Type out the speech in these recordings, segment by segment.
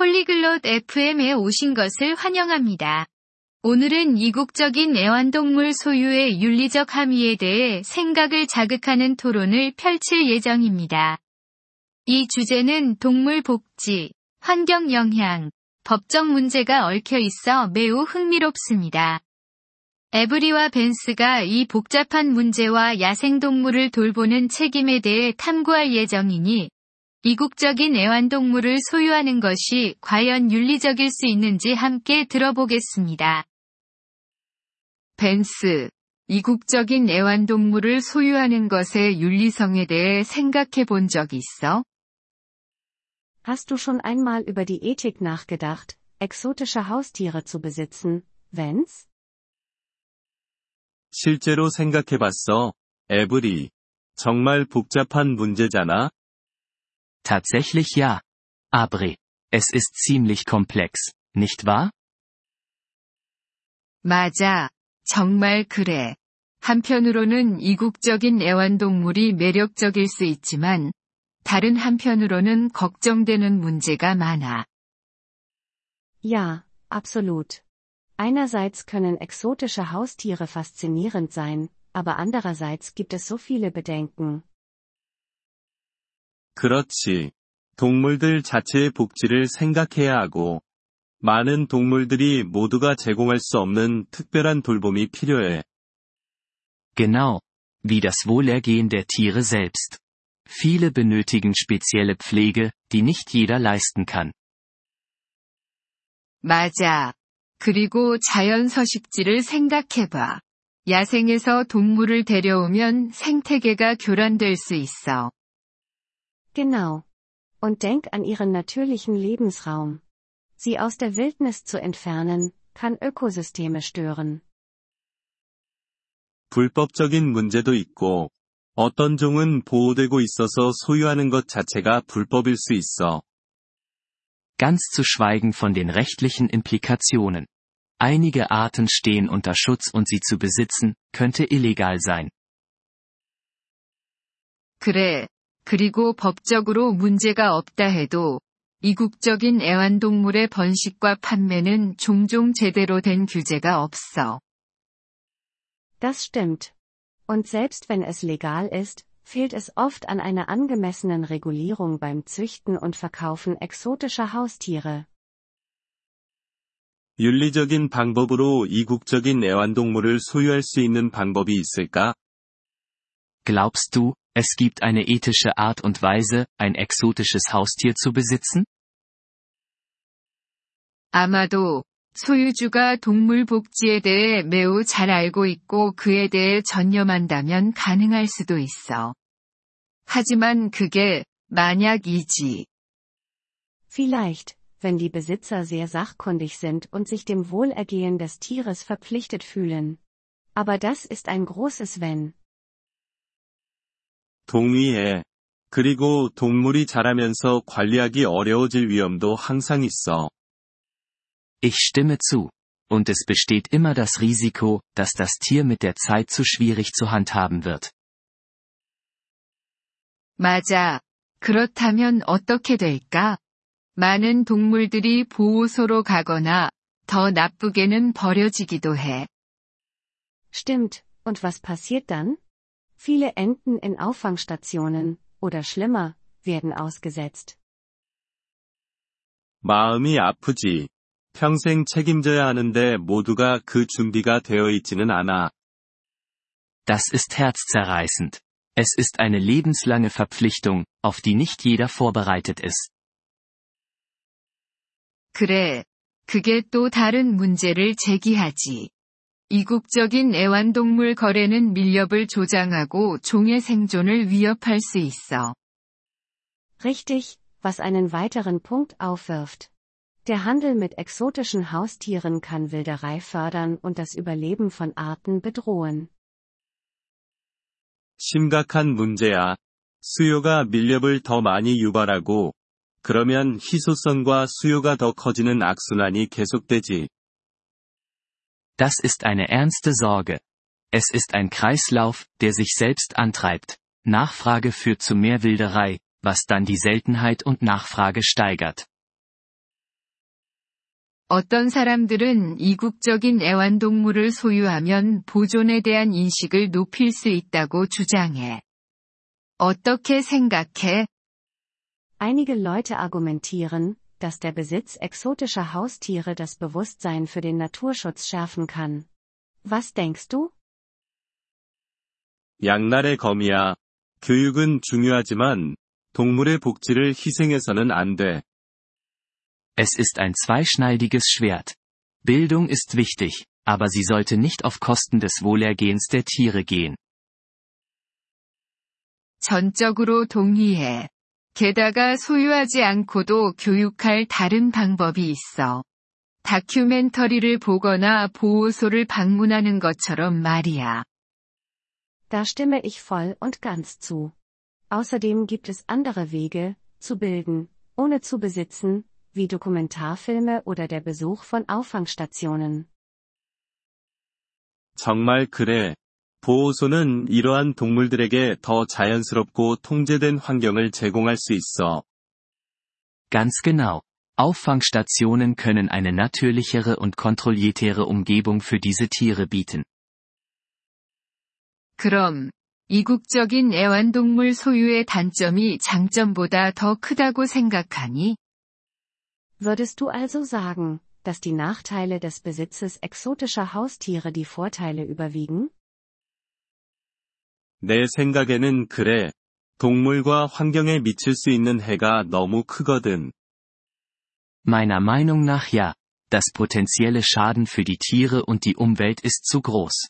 폴리글롯 FM에 오신 것을 환영합니다. 오늘은 이국적인 애완동물 소유의 윤리적 함의에 대해 생각을 자극하는 토론을 펼칠 예정입니다. 이 주제는 동물 복지, 환경 영향, 법적 문제가 얽혀 있어 매우 흥미롭습니다. 에브리와 벤스가 이 복잡한 문제와 야생동물을 돌보는 책임에 대해 탐구할 예정이니 이국적인 애완동물을 소유하는 것이 과연 윤리적일 수 있는지 함께 들어보겠습니다. 벤스, 이국적인 애완동물을 소유하는 것의 윤리성에 대해 생각해 본 적 있어? Hast du schon einmal über die Ethik nachgedacht, exotische Haustiere zu besitzen, wenn's? 실제로 생각해 봤어, 에브리. 정말 복잡한 문제잖아. Tatsächlich ja. Abre. Es ist ziemlich komplex, nicht wahr? 맞아. 정말 그래. 한편으로는 이국적인 애완동물이 매력적일 수 있지만, 다른 한편으로는 걱정되는 문제가 많아. Ja, absolut. Einerseits können exotische Haustiere faszinierend sein, aber andererseits gibt es so viele Bedenken. 그렇지. 동물들 자체의 복지를 생각해야 하고, 많은 동물들이 모두가 제공할 수 없는 특별한 돌봄이 필요해. Genau. Wie das Wohlergehen der Tiere selbst. Viele benötigen spezielle Pflege, die nicht jeder leisten kann. 맞아. 그리고 자연 서식지를 생각해봐. 야생에서 동물을 데려오면 생태계가 교란될 수 있어. Genau. Und denk an ihren natürlichen Lebensraum. Sie aus der Wildnis zu entfernen, kann Ökosysteme stören. 불법적인 문제도 있고, 어떤 종은 보호되고 있어서 소유하는 것 자체가 불법일 수 있어. Ganz zu schweigen von den rechtlichen Implikationen. Einige Arten stehen unter Schutz und sie zu besitzen, könnte illegal sein. 그래. 그리고 법적으로 문제가 없다 해도, 이국적인 애완동물의 번식과 판매는 종종 제대로 된 규제가 없어. Das stimmt. Und selbst wenn es legal ist, fehlt es oft an einer angemessenen Regulierung beim Züchten und Verkaufen exotischer Haustiere. 윤리적인 방법으로 이국적인 애완동물을 소유할 수 있는 방법이 있을까? Glaubst du, es gibt eine ethische Art und Weise, ein exotisches Haustier zu besitzen? 아마도 소유주가 동물 복지에 대해 매우 잘 알고 있고 그에 대해 전념한다면 가능할 수도 있어. 하지만 그게 만약이지. Vielleicht, wenn die Besitzer sehr sachkundig sind und sich dem Wohlergehen des Tieres verpflichtet fühlen. Aber das ist ein großes Wenn. 동의해. 그리고 동물이 자라면서 관리하기 어려워질 위험도 항상 있어. Ich stimme zu. Und es besteht immer das Risiko, dass das Tier mit der Zeit zu schwierig zu handhaben wird. 맞아. 그렇다면 어떻게 될까? 많은 동물들이 보호소로 가거나 더 나쁘게는 버려지기도 해. Stimmt, und was passiert dann? Viele enden in Auffangstationen, oder schlimmer, werden ausgesetzt. 마음이 아프지. 평생 책임져야 하는데 모두가 그 준비가 되어 있지는 않아. Das ist herzzerreißend. Es ist eine lebenslange Verpflichtung, auf die nicht jeder vorbereitet ist. 그래. 그게 또 다른 문제를 제기하지. 이국적인 애완동물 거래는 밀렵을 조장하고 종의 생존을 위협할 수 있어. Richtig, was einen weiteren Punkt aufwirft. Der Handel mit exotischen Haustieren kann Wilderei fördern und das Überleben von Arten bedrohen. 심각한 문제야. 수요가 밀렵을 더 많이 유발하고, 그러면 희소성과 수요가 더 커지는 악순환이 계속되지. Das ist eine ernste Sorge. Es ist ein Kreislauf, der sich selbst antreibt. Nachfrage führt zu mehr Wilderei, was dann die Seltenheit und Nachfrage steigert. 어떤 사람들은 이국적인 애완동물을 소유하면 보존에 대한 인식을 높일 수 있다고 주장해. 어떻게 생각해? Einige Leute argumentieren, dass der Besitz exotischer Haustiere das Bewusstsein für den Naturschutz schärfen kann. Was denkst du? 양날의 검이야. 교육은 중요하지만 동물의 복지를 희생해서는 안 돼. Es ist ein zweischneidiges Schwert. Bildung ist wichtig, aber sie sollte nicht auf Kosten des Wohlergehens der Tiere gehen. 전적으로 동의해. 게다가 소유하지 않고도 교육할 다른 방법이 있어. 다큐멘터리를 보거나 보호소를 방문하는 것처럼 말이야. Da stimme ich voll und ganz zu. Außerdem gibt es andere Wege, zu bilden, ohne zu besitzen, wie Dokumentarfilme oder der Besuch von Auffangstationen. 정말 그래. 보호소는 이러한 동물들에게 더 자연스럽고 통제된 환경을 제공할 수 있어. Ganz genau. Auffangstationen können eine natürlichere und kontrolliertere Umgebung für diese Tiere bieten. 그럼, 이국적인 애완동물 소유의 단점이 장점보다 더 크다고 생각하니? Würdest du also sagen, dass die Nachteile des Besitzes exotischer Haustiere die Vorteile überwiegen? 내 생각에는 그래. 동물과 환경에 미칠 수 있는 해가 너무 크거든. Meiner Meinung nach ja. Das potenzielle Schaden für die Tiere und die Umwelt ist zu groß.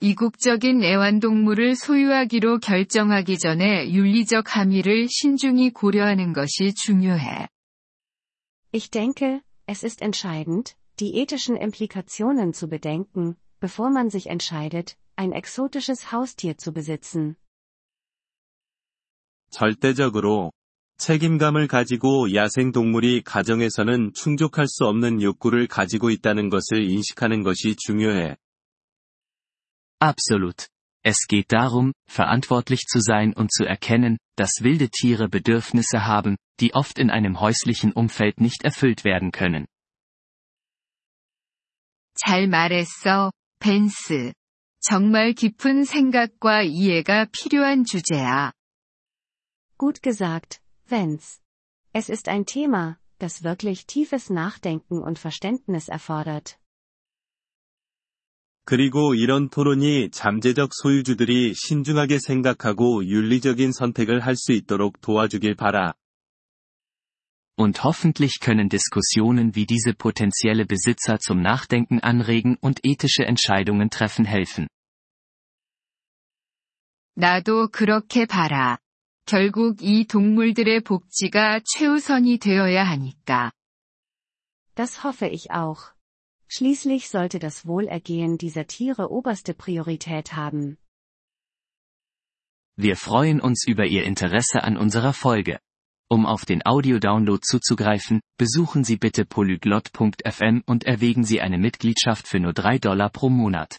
이국적인 애완동물을 소유하기로 결정하기 전에 윤리적 함의를 신중히 고려하는 것이 중요해. Ich denke, es ist entscheidend, die ethischen Implikationen zu bedenken, bevor man sich entscheidet, ein exotisches Haustier zu besitzen. 절대적으로 책임감을 가지고 야생동물이 가정에서는 충족할 수 없는 욕구를 가지고 있다는 것을 인식하는 것이 중요해. Absolut. Es geht darum, verantwortlich zu sein und zu erkennen, dass wilde Tiere Bedürfnisse haben, die oft in einem häuslichen Umfeld nicht erfüllt werden können. 잘 말했어, 벤스. 정말 깊은 생각과 이해가 필요한 주제야. Gut gesagt, Vance. Es ist ein Thema, das wirklich tiefes Nachdenken und Verständnis erfordert. 그리고 이런 토론이 잠재적 소유주들이 신중하게 생각하고 윤리적인 선택을 할 수 있도록 도와주길 바라. Und hoffentlich können Diskussionen wie diese potenzielle Besitzer zum Nachdenken anregen und ethische Entscheidungen treffen helfen. 나도 그렇게 봐라. 결국 이 동물들의 복지가 최우선이 되어야 하니까. Das hoffe ich auch. Schließlich sollte das Wohlergehen dieser Tiere oberste Priorität haben. Wir freuen uns über Ihr Interesse an unserer Folge. Um auf den Audiodownload zuzugreifen, besuchen Sie bitte polyglot.fm und erwägen Sie eine Mitgliedschaft für nur 3 Dollar pro Monat.